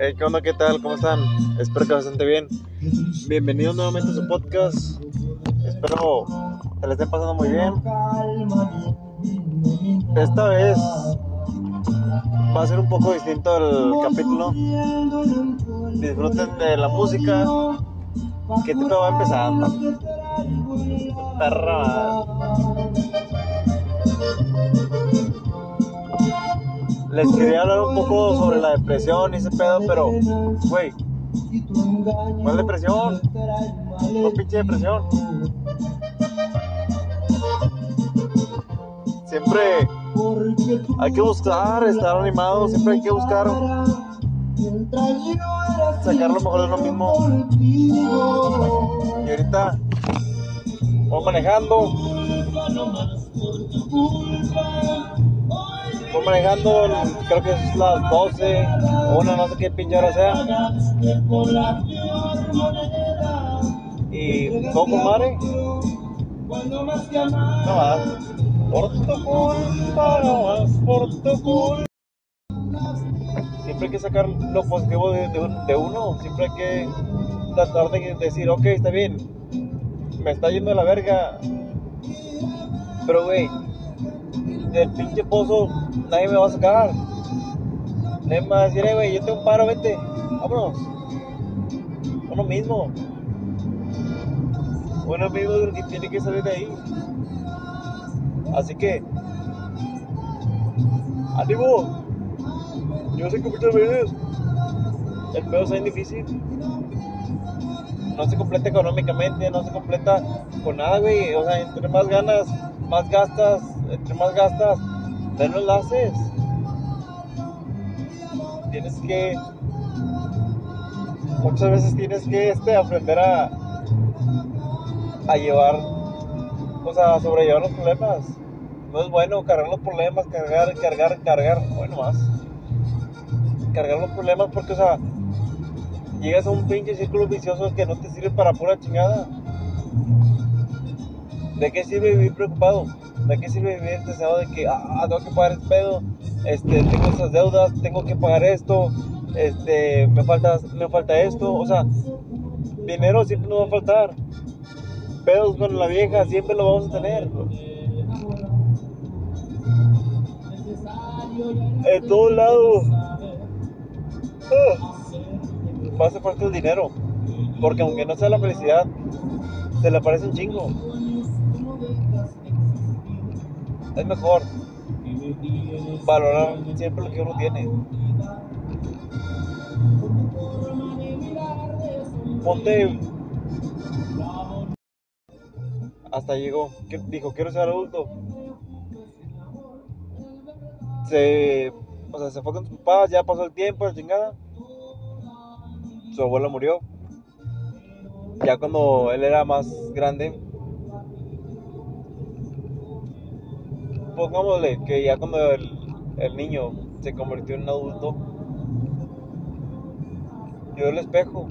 Hey, ¿Qué onda? ¿Qué tal? ¿Cómo están? Espero que bastante bien. Bienvenidos nuevamente a su podcast. Espero que le estén pasando muy bien. Esta vez va a ser un poco distinto el capítulo. Disfruten de la música. Que tipo va empezando. Perra. Les quería hablar un poco sobre la depresión y ese pedo, pero, güey, ¿cuál depresión? ¿Cuál pinche depresión? Siempre hay que buscar estar animado, siempre hay que buscar sacar lo mejor de uno mismo. Y ahorita voy manejando. Voy manejando, creo que es las 12 o una, no sé qué pinche hora sea. Y con madre. No más. Por tu culpa, no más, por tu culpa. Siempre hay que sacar lo positivo de, de de uno. Siempre hay que tratar de decir, ok, está bien. Me está yendo de la verga. Pero, güey, del pinche pozo nadie me va a sacar. Nadie me va a decir, "Eh, güey, yo tengo un paro, vete. Vámonos. Uno mismo. Uno mismo que tiene que salir de ahí. Así que, ánimo. Yo sé que muchas veces el pedo es difícil. No se completa económicamente, no se completa con nada, güey. O sea, entre más ganas, más gastas, entre más gastas, menos la haces. Tienes que, muchas veces tienes que este, aprender a, a llevar, o sea, a sobrellevar los problemas. No es bueno cargar los problemas, cargar, cargar, cargar, bueno más. Cargar los problemas porque, o sea, llegas a un pinche círculo vicioso que no te sirve para pura chingada. ¿De qué sirve vivir preocupado? ¿De qué sirve vivir deseado de que, ah, tengo que pagar este pedo, este, tengo estas deudas, tengo que pagar esto, este, me falta, me falta esto, o sea, dinero siempre nos va a faltar, pedos con la vieja siempre lo vamos a tener. En todos lados. Ah, va a hacer falta el dinero, porque aunque no sea la felicidad, se le parece un chingo. Es mejor valorar siempre lo que uno tiene. Ponte. Hasta llegó. Dijo, quiero ser adulto. Se. O sea, se fue con sus papás, ya pasó el tiempo, la chingada. Su abuelo murió. Ya cuando él era más grande, pongámosle que ya cuando el, el niño se convirtió en un adulto, vio el espejo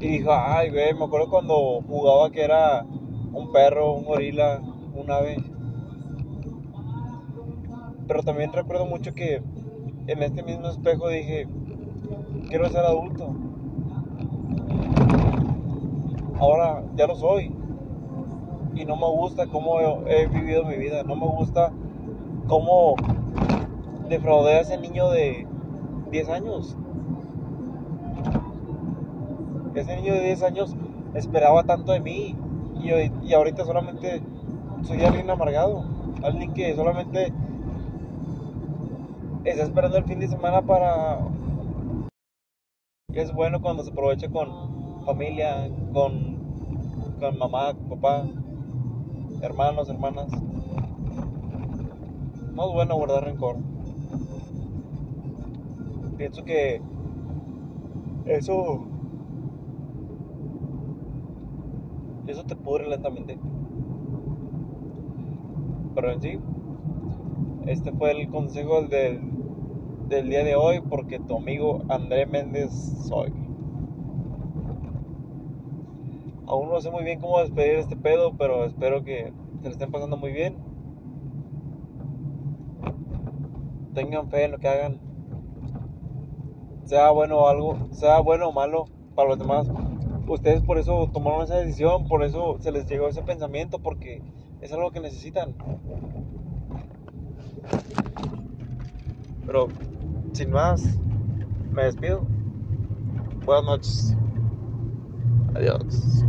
y dijo, ay, güey, me acuerdo cuando jugaba que era un perro, un gorila, un ave. Pero también recuerdo mucho que en este mismo espejo dije, quiero ser adulto. Ahora ya lo soy y no me gusta cómo he, vivido mi vida, no me gusta cómo defraudé a ese niño de 10 años. Ese niño de 10 años esperaba tanto de mí y, y ahorita solamente soy alguien amargado, alguien que solamente está esperando el fin de semana para... Es bueno cuando se aprovecha con familia, con, con mamá, papá, hermanos, hermanas. No es bueno guardar rencor. Pienso que eso eso te pudre lentamente. Pero en sí, este fue el consejo del, del día de hoy porque tu amigo André Méndez soy. Aún no sé muy bien cómo despedir este pedo, pero espero que se le estén pasando muy bien. Tengan fe en lo que hagan. sea bueno o algo, sea bueno o malo para los demás. Ustedes por eso tomaron esa decisión, por eso se les llegó ese pensamiento, porque es algo que necesitan. Pero, sin más, me despido. Buenas noches. Adiós.